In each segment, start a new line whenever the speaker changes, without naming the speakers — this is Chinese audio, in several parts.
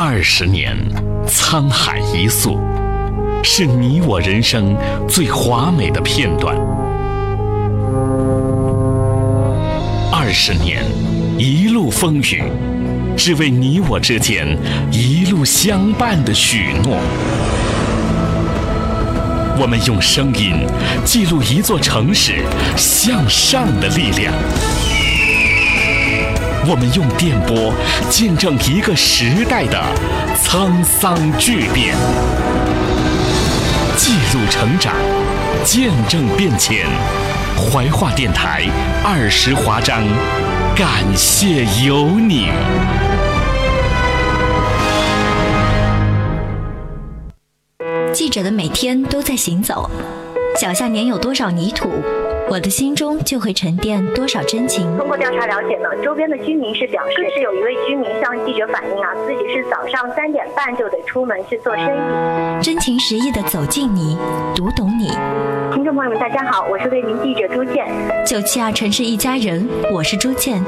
二十年，沧海一粟，是你我人生最华美的片段。二十年，一路风雨，只为你我之间一路相伴的许诺。我们用声音记录一座城市向上的力量，我们用电波见证一个时代的沧桑巨变，记录成长，见证变迁。怀化电台二十华章，感谢有你。
记者的每天都在行走，脚下粘有多少泥土，我的心中就会沉淀多少真情。
通过调查了解呢，周边的居民是表示，是有一位居民向记者反映啊，自己是早上三点半就得出门去做生意。
真情实意的走进你，读懂你。
听众朋友们，大家好，我是为您记者朱倩。
九七二城市一家人，我是朱倩，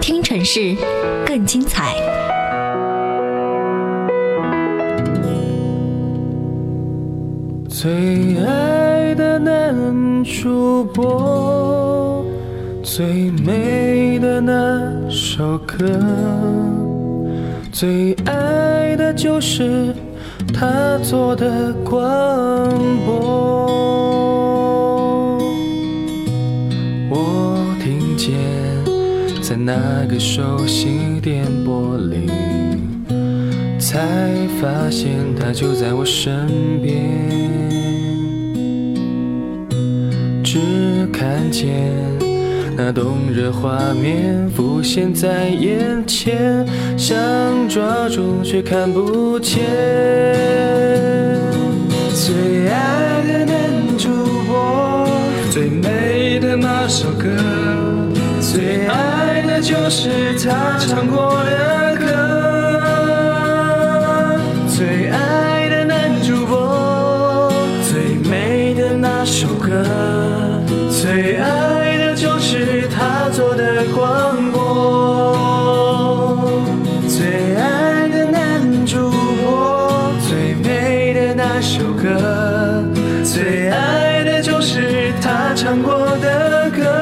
听城市更精彩。
最爱主播，最美的那首歌，最爱的就是他做的广播。我听见在那个熟悉电波里。才发现他就在我身边，看见那动人画面浮现在眼前，想抓住却看不见。最爱的男主播，最美的那首歌，最爱的就是他唱过的唱过的歌。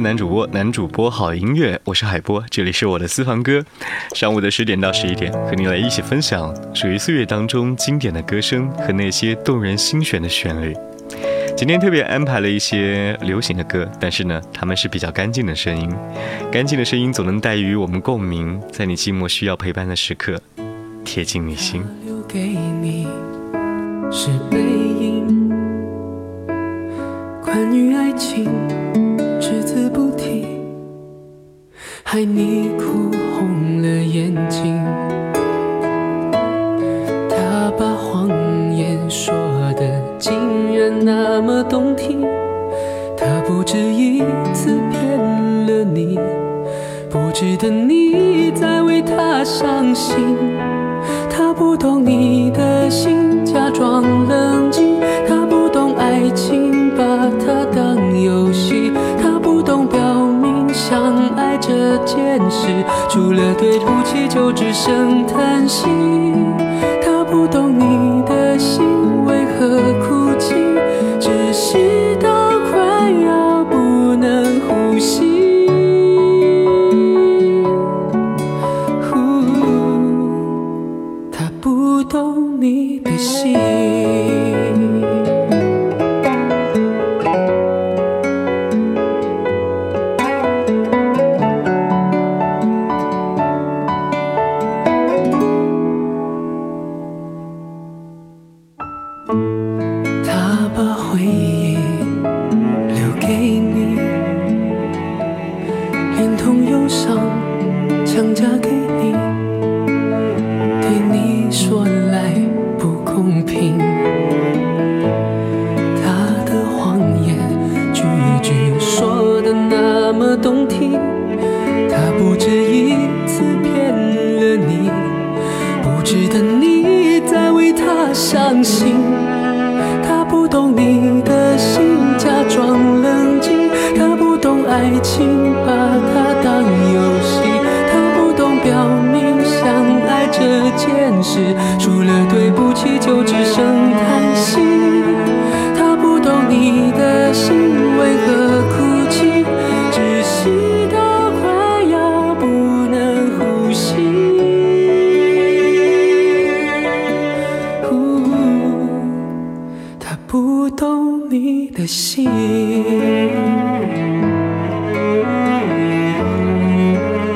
男主播，
男主播好音乐，我是海波，这里是我的私房歌。上午的十点到十一点，和你来一起分享属于岁月当中经典的歌声和那些动人心弦的旋律。今天特别安排了一些流行的歌，但是呢，他们是比较干净的声音，干净的声音总能带予我们共鸣，在你寂寞需要陪伴的时刻，贴近你心。
留给你是背影，关于爱情字不提，害你哭红了眼睛。他把谎言说的竟然那么动听，他不止一次骗了你，不值得你再为他伤心。他不懂你的心，假装冷静。他不懂爱情，除了对不起，就只剩叹息。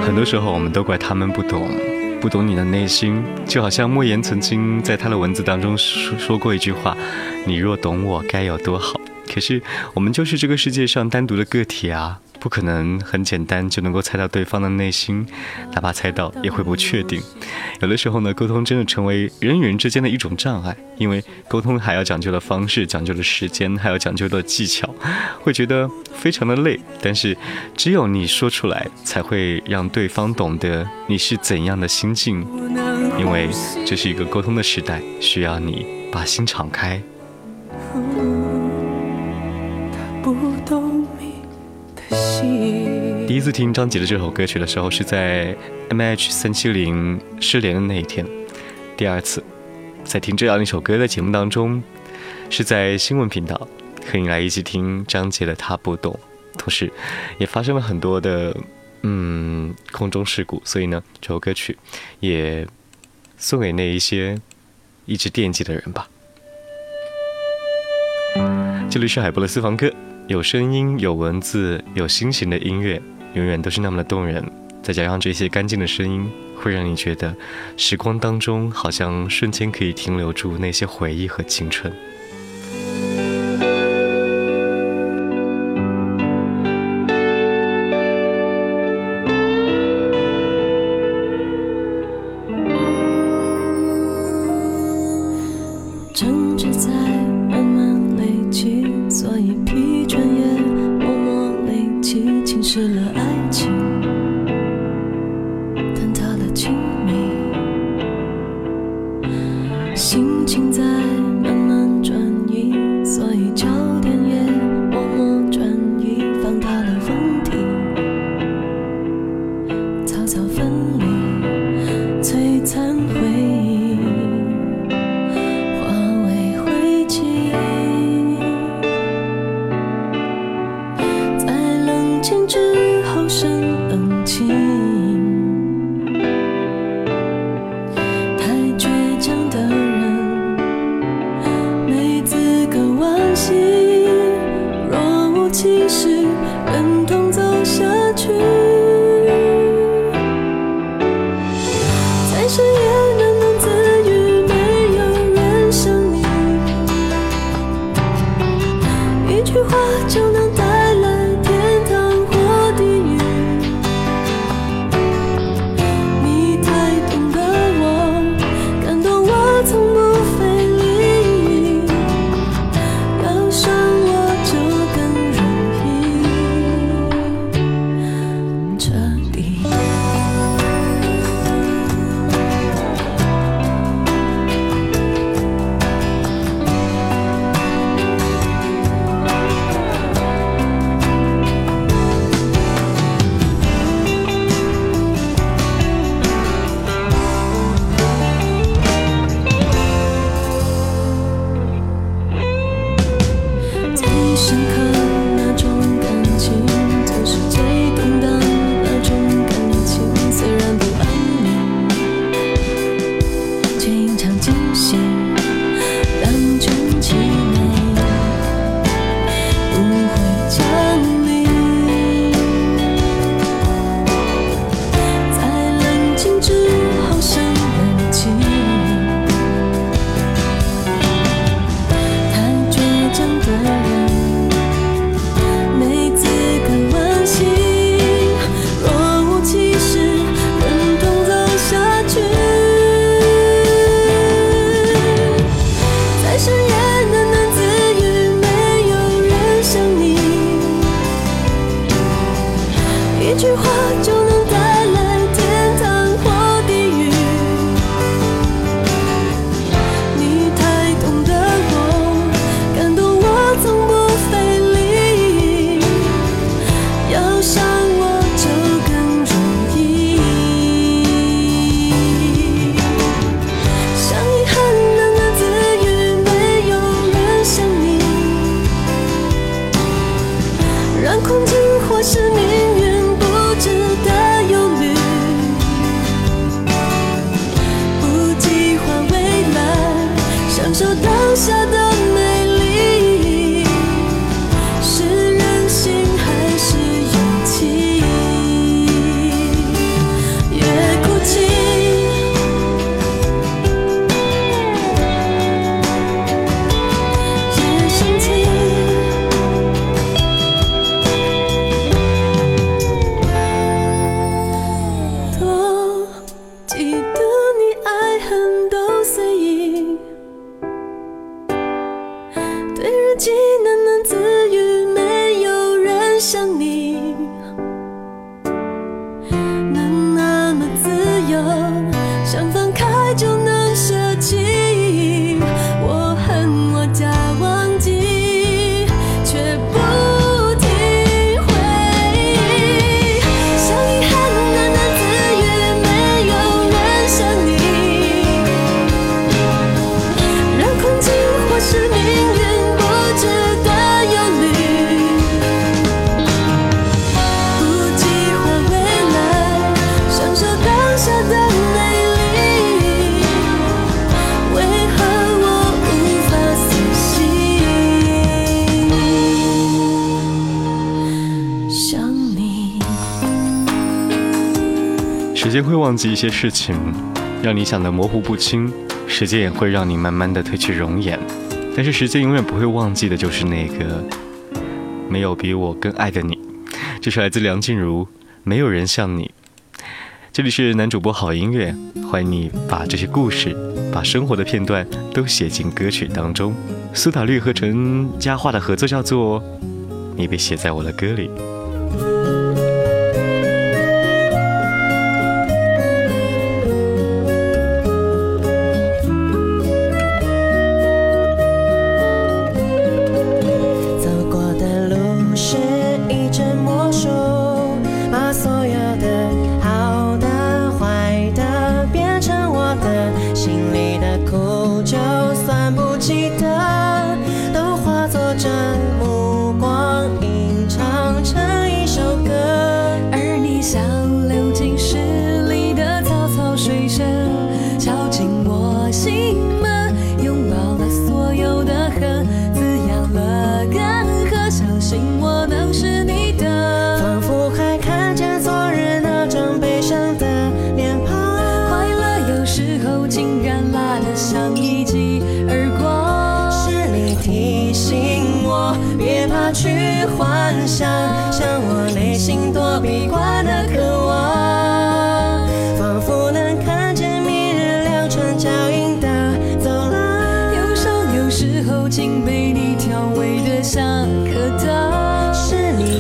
很多时候，我们都怪他们不懂，不懂你的内心。就好像莫言曾经在他的文字当中说说过一句话：“你若懂我，该有多好。”可是我们就是这个世界上单独的个体啊，不可能很简单就能够猜到对方的内心，哪怕猜到也会不确定。有的时候呢，沟通真的成为人与人之间的一种障碍，因为沟通还要讲究的方式、讲究的时间，还要讲究的技巧，会觉得非常的累。但是只有你说出来，才会让对方懂得你是怎样的心境，因为这是一个沟通的时代，需要你把心敞开。
不懂你。
第一次听张杰的这首歌曲的时候，是在 M H 三七零失联的那一天；第二次，在听这样一首歌的节目当中，是在新闻频道和你来一起听张杰的《他不懂》，同时也发生了很多的嗯空中事故，所以呢，这首歌曲也送给那一些一直惦记的人吧。这里是海波的私房歌，有声音，有文字，有心情的音乐，永远都是那么的动人。再加上这些干净的声音，会让你觉得时光当中好像瞬间可以停留住那些回忆和青春。
句话就能
间会忘记一些事情，让你想得模糊不清；时间也会让你慢慢的褪去容颜。但是时间永远不会忘记的，就是那个没有比我更爱的你。这是来自梁静茹，《没有人像你》。这里是男主播好音乐，欢迎你把这些故事、把生活的片段都写进歌曲当中。苏打绿和陈嘉桦的合作叫做《你被写在我的歌里》。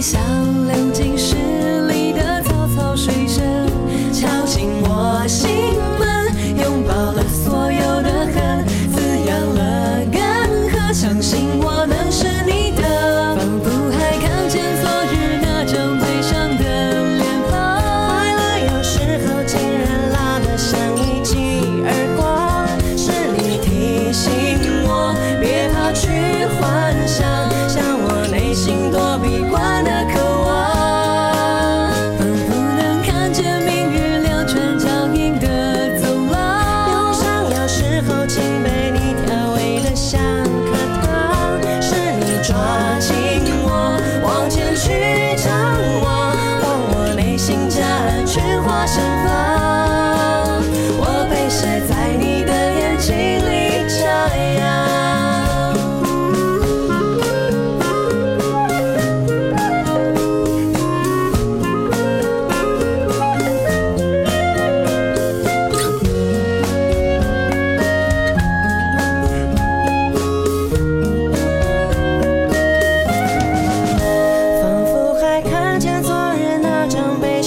想。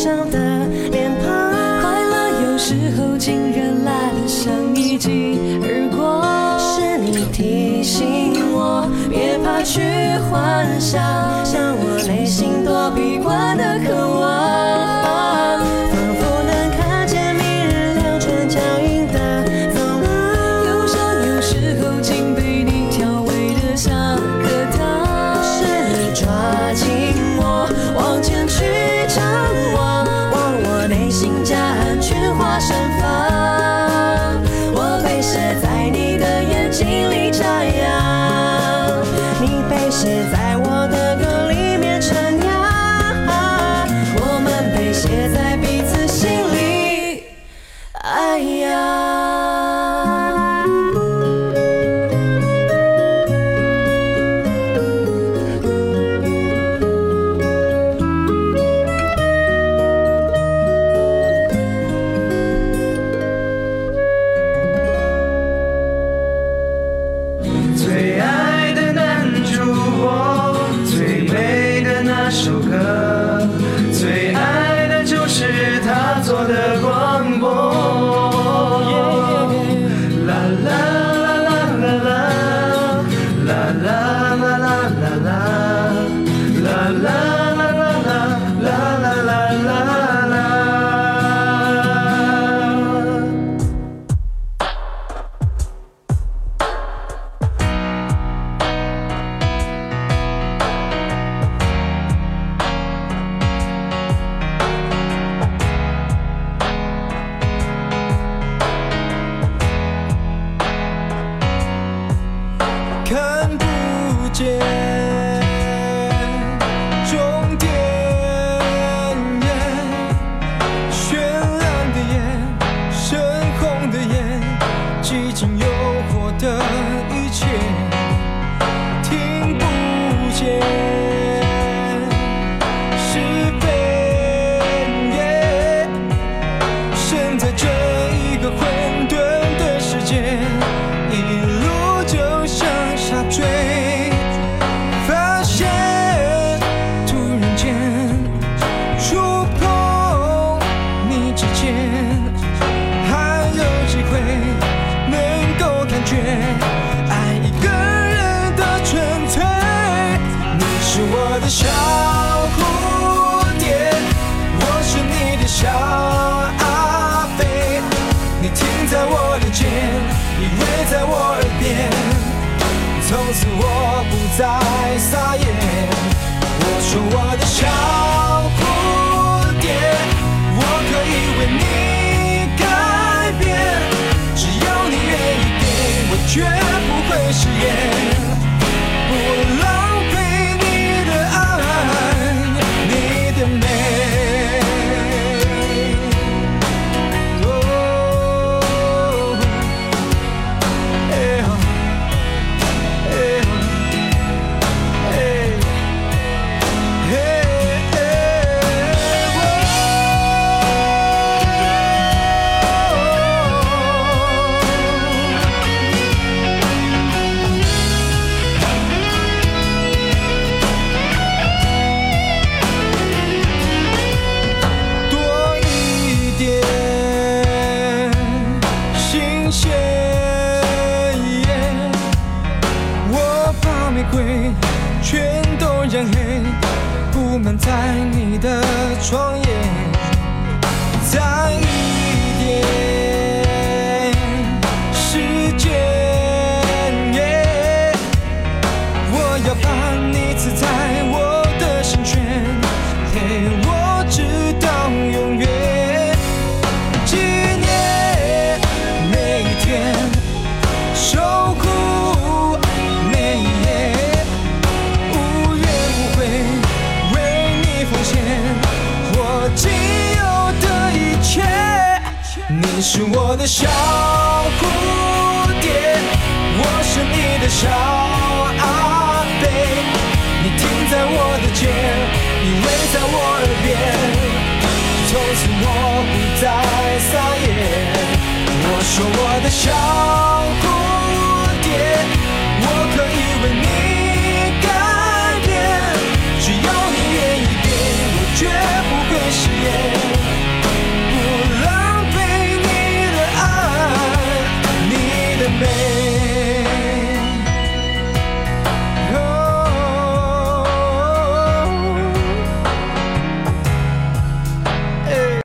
上的
脸庞。
快乐有时候竟然来得像一记耳光，是你提醒我，别怕去幻想。yeah. 我满在你的
双眼，
再一点时间。我要把你自在。是我的小蝴蝶，我是你的小阿贝，你停在我的肩，依偎在我耳边，从此我不再撒野。我说我的小蝴蝶。